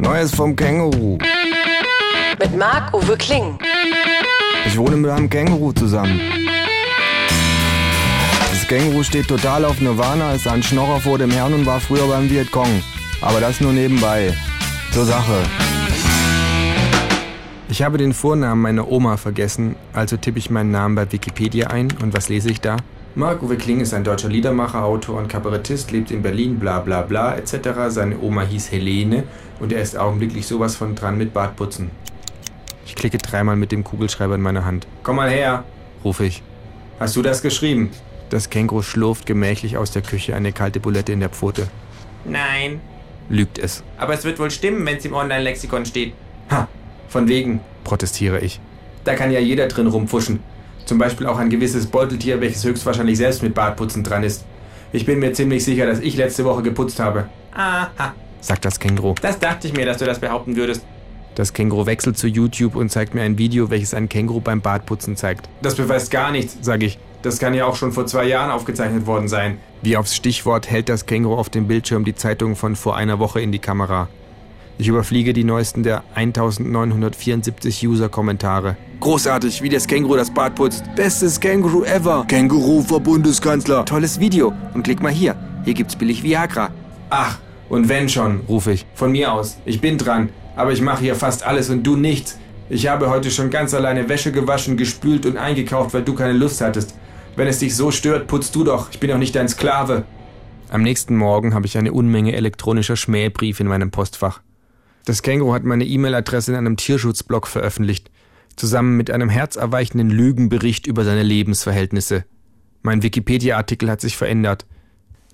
Neues vom Känguru. Mit Marc-Uwe Kling. Ich wohne mit einem Känguru zusammen. Das Känguru steht total auf Nirvana, ist ein Schnorrer vor dem Herrn und war früher beim Vietcong. Aber das nur nebenbei. Zur Sache. Ich habe den Vornamen meiner Oma vergessen, also tippe ich meinen Namen bei Wikipedia ein und was lese ich da? Marc-Uwe Kling ist ein deutscher Liedermacher, Autor und Kabarettist, lebt in Berlin, bla bla bla etc. Seine Oma hieß Helene und er ist augenblicklich sowas von dran mit Bartputzen. Ich klicke dreimal mit dem Kugelschreiber in meiner Hand. Komm mal her, rufe ich. Hast du das geschrieben? Das Känguru schlurft gemächlich aus der Küche, eine kalte Bulette in der Pfote. Nein. Lügt es. Aber es wird wohl stimmen, wenn es im Online-Lexikon steht. Ha, von wegen, protestiere ich. Da kann ja jeder drin rumfuschen. Zum Beispiel auch ein gewisses Beuteltier, welches höchstwahrscheinlich selbst mit Bartputzen dran ist. Ich bin mir ziemlich sicher, dass ich letzte Woche geputzt habe, Aha. sagt das Känguru. Das dachte ich mir, dass du das behaupten würdest. Das Känguru wechselt zu YouTube und zeigt mir ein Video, welches ein Känguru beim Bartputzen zeigt. Das beweist gar nichts, sage ich. Das kann ja auch schon vor zwei Jahren aufgezeichnet worden sein. Wie aufs Stichwort hält das Känguru auf dem Bildschirm die Zeitung von vor einer Woche in die Kamera. Ich überfliege die neuesten der 1974 User-Kommentare. Großartig, wie das Känguru das Bad putzt. Bestes Känguru ever. Känguru vor Bundeskanzler. Tolles Video. Und klick mal hier. Hier gibt's billig Viagra. Ach, und wenn schon, rufe ich. Von mir aus. Ich bin dran. Aber ich mache hier fast alles und du nichts. Ich habe heute schon ganz alleine Wäsche gewaschen, gespült und eingekauft, weil du keine Lust hattest. Wenn es dich so stört, putzt du doch. Ich bin doch nicht dein Sklave. Am nächsten Morgen habe ich eine Unmenge elektronischer Schmähbriefe in meinem Postfach. Das Känguru hat meine E-Mail-Adresse in einem Tierschutzblog veröffentlicht, zusammen mit einem herzerweichenden Lügenbericht über seine Lebensverhältnisse. Mein Wikipedia-Artikel hat sich verändert.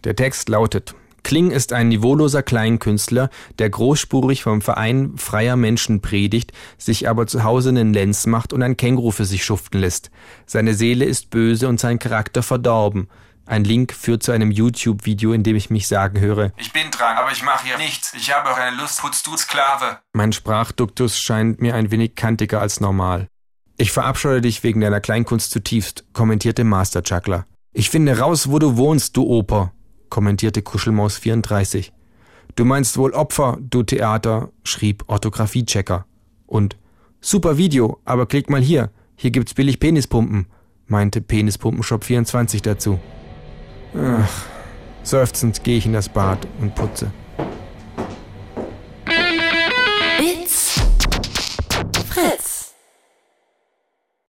Der Text lautet Kling ist ein niveauloser Kleinkünstler, der großspurig vom Verein freier Menschen predigt, sich aber zu Hause einen Lenz macht und ein Känguru für sich schuften lässt. Seine Seele ist böse und sein Charakter verdorben. Ein Link führt zu einem YouTube-Video, in dem ich mich sagen höre. Ich bin dran, aber ich mache hier nichts. Ich habe auch keine Lust, putz du Sklave. Mein Sprachduktus scheint mir ein wenig kantiger als normal. Ich verabscheue dich wegen deiner Kleinkunst zutiefst, kommentierte Master Chuckler. Ich finde raus, wo du wohnst, du Oper, kommentierte Kuschelmaus 34. Du meinst wohl Opfer, du Theater, schrieb Orthographiechecker. Und super Video, aber klick mal hier. Hier gibt's billig Penispumpen, meinte Penispumpenshop 24 dazu. Ach, seufzend gehe ich in das Bad und putze.